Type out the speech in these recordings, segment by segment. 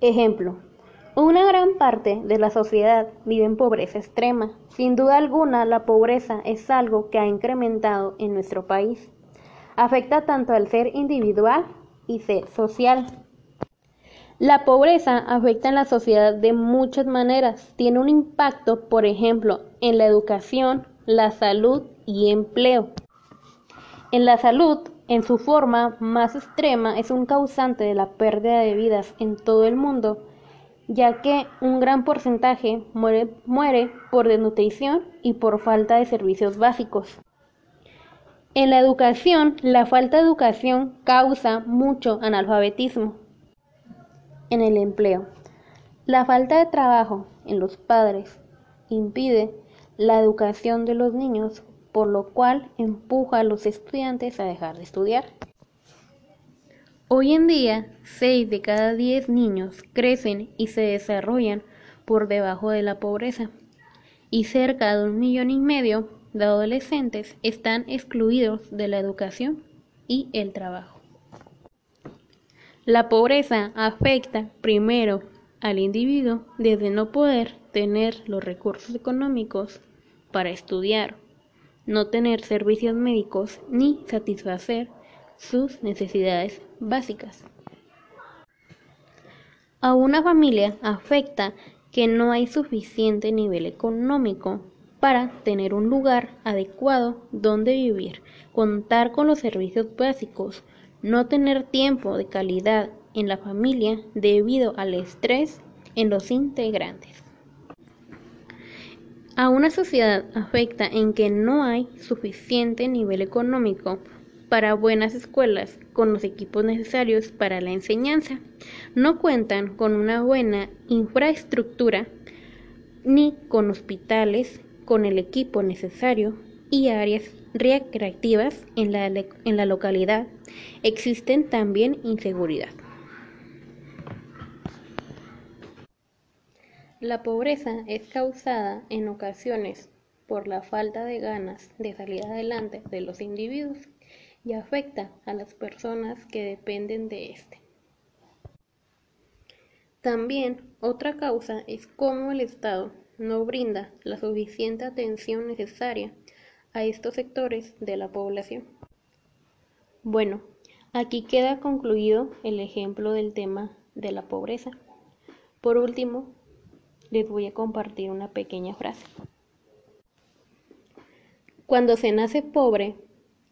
Ejemplo, una gran parte de la sociedad vive en pobreza extrema. Sin duda alguna, la pobreza es algo que ha incrementado en nuestro país. Afecta tanto al ser individual y ser social. La pobreza afecta en la sociedad de muchas maneras. Tiene un impacto, por ejemplo, en la educación, la salud y empleo. En la salud, en su forma más extrema, es un causante de la pérdida de vidas en todo el mundo, ya que un gran porcentaje muere, por desnutrición y por falta de servicios básicos. En la educación, la falta de educación causa mucho analfabetismo. En el empleo, la falta de trabajo en los padres impide la educación de los niños, por lo cual empuja a los estudiantes a dejar de estudiar. Hoy en día, 6 de cada 10 niños crecen y se desarrollan por debajo de la pobreza, y cerca de un millón y medio de adolescentes están excluidos de la educación y el trabajo. La pobreza afecta primero al individuo desde no poder tener los recursos económicos para estudiar, no tener servicios médicos ni satisfacer sus necesidades básicas. A una familia afecta que no hay suficiente nivel económico para tener un lugar adecuado donde vivir, contar con los servicios básicos, no tener tiempo de calidad en la familia debido al estrés en los integrantes. A una sociedad afecta en que no hay suficiente nivel económico para buenas escuelas con los equipos necesarios para la enseñanza. No cuentan con una buena infraestructura ni con hospitales con el equipo necesario y áreas recreativas en la, en la localidad. Existen también inseguridad. La pobreza es causada en ocasiones por la falta de ganas de salir adelante de los individuos y afecta a las personas que dependen de éste. También otra causa es cómo el Estado no brinda la suficiente atención necesaria a estos sectores de la población. Bueno, aquí queda concluido el ejemplo del tema de la pobreza. Por último, les voy a compartir una pequeña frase. Cuando se nace pobre,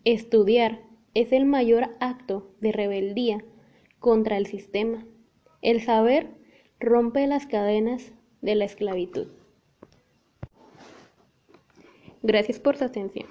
estudiar es el mayor acto de rebeldía contra el sistema. El saber rompe las cadenas de la esclavitud. Gracias por su atención.